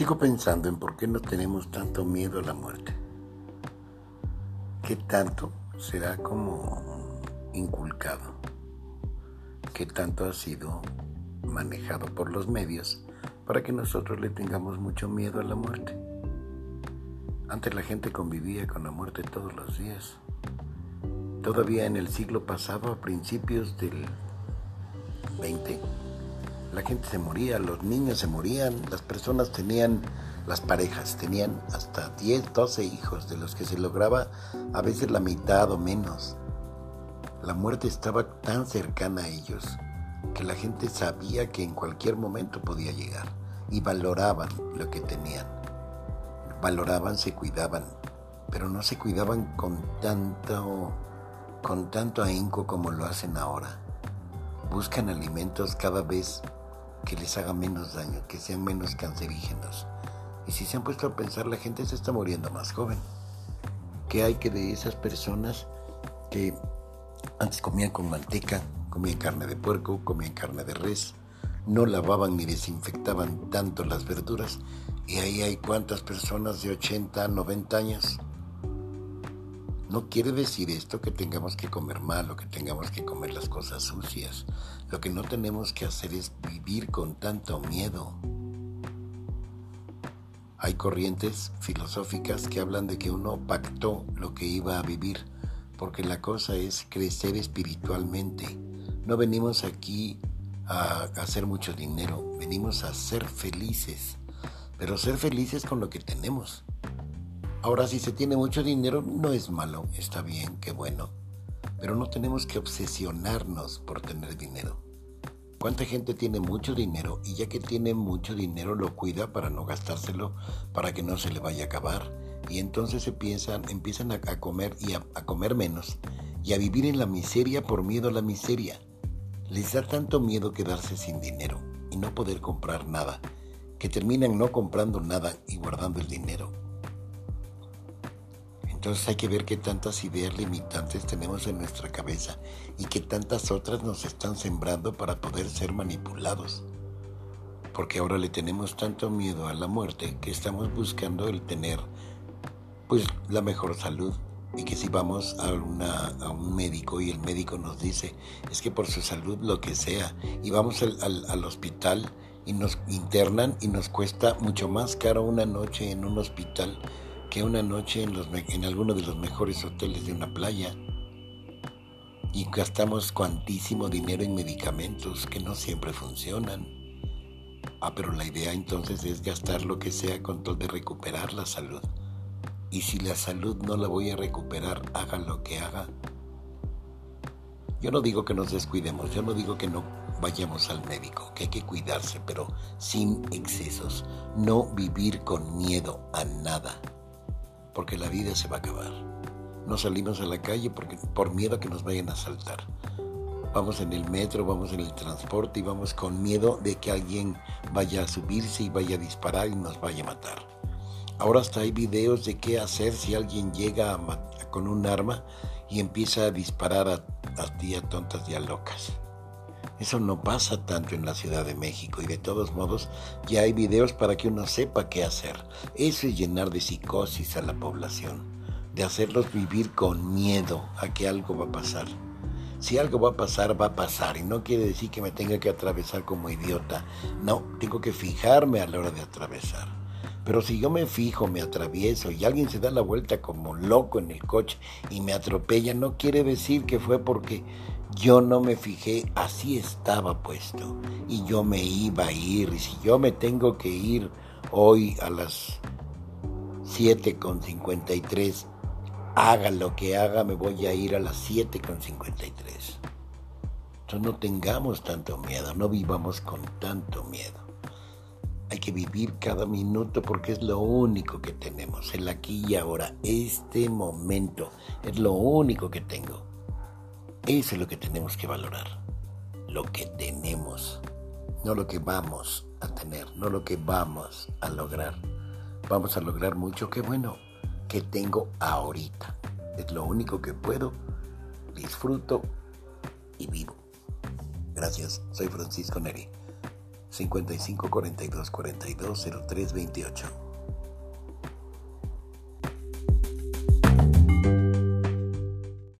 Sigo pensando en por qué no tenemos tanto miedo a la muerte. ¿Qué tanto será como inculcado? ¿Qué tanto ha sido manejado por los medios para que nosotros le tengamos mucho miedo a la muerte? Antes la gente convivía con la muerte todos los días. Todavía en el siglo pasado, a principios del 20, la gente se moría, los niños se morían, las personas tenían, las parejas tenían hasta 10, 12 hijos, de los que se lograba a veces la mitad o menos. La muerte estaba tan cercana a ellos que la gente sabía que en cualquier momento podía llegar y valoraban lo que tenían. Valoraban, se cuidaban, pero no se cuidaban con tanto, con tanto ahínco como lo hacen ahora. Buscan alimentos cada vez que les haga menos daño, que sean menos cancerígenos. Y si se han puesto a pensar, la gente se está muriendo más joven. ¿Qué hay que de esas personas que antes comían con manteca, comían carne de puerco, comían carne de res, no lavaban ni desinfectaban tanto las verduras? Y ahí hay cuántas personas de 80, 90 años no quiere decir esto que tengamos que comer mal o que tengamos que comer las cosas sucias. Lo que no tenemos que hacer es vivir con tanto miedo. Hay corrientes filosóficas que hablan de que uno pactó lo que iba a vivir, porque la cosa es crecer espiritualmente. No venimos aquí a hacer mucho dinero, venimos a ser felices, pero ser felices con lo que tenemos. Ahora, si se tiene mucho dinero, no es malo, está bien, qué bueno. Pero no tenemos que obsesionarnos por tener dinero. ¿Cuánta gente tiene mucho dinero y ya que tiene mucho dinero lo cuida para no gastárselo, para que no se le vaya a acabar? Y entonces se piensan, empiezan a, comer y a, a comer menos y a vivir en la miseria por miedo a la miseria. Les da tanto miedo quedarse sin dinero y no poder comprar nada, que terminan no comprando nada y guardando el dinero. Entonces hay que ver qué tantas ideas limitantes tenemos en nuestra cabeza y qué tantas otras nos están sembrando para poder ser manipulados. Porque ahora le tenemos tanto miedo a la muerte que estamos buscando el tener pues la mejor salud y que si vamos a, a un médico y el médico nos dice es que por su salud lo que sea y vamos al, al hospital y nos internan y nos cuesta mucho más caro una noche en un hospital que una noche en, los, alguno de los mejores hoteles de una playa y gastamos cuantísimo dinero en medicamentos que no siempre funcionan. Ah, pero la idea entonces es gastar lo que sea con todo de recuperar la salud. Y si la salud no la voy a recuperar, haga lo que haga. Yo no digo que nos descuidemos, yo no digo que no vayamos al médico, que hay que cuidarse, pero sin excesos. No vivir con miedo a nada porque la vida se va a acabar. No salimos a la calle porque, por miedo a que nos vayan a asaltar. Vamos en el metro, vamos en el transporte y vamos con miedo de que alguien vaya a subirse y vaya a disparar y nos vaya a matar. Ahora hasta hay videos de qué hacer si alguien llega con un arma y empieza a disparar a, a tontas y a locas. Eso no pasa tanto en la Ciudad de México y de todos modos ya hay videos para que uno sepa qué hacer. Eso es llenar de psicosis a la población, de hacerlos vivir con miedo a que algo va a pasar. Si algo va a pasar, va a pasar y no quiere decir que me tenga que atravesar como idiota. No, tengo que fijarme a la hora de atravesar. Pero si yo me fijo, me atravieso y alguien se da la vuelta como loco en el coche y me atropella, no quiere decir que fue porque yo no me fijé, así estaba puesto y yo me iba a ir. Y si yo me tengo que ir hoy a las 7.53, haga lo que haga, me voy a ir a las 7.53. Entonces no tengamos tanto miedo, no vivamos con tanto miedo. Que vivir cada minuto porque es lo único que tenemos, el aquí y ahora, este momento, es lo único que tengo. Eso es lo que tenemos que valorar. Lo que tenemos. No lo que vamos a tener, no lo que vamos a lograr. Vamos a lograr mucho, qué bueno, que tengo ahorita. Es lo único que puedo, disfruto y vivo. Gracias, soy Francisco Neri. 55 42 42 03 28.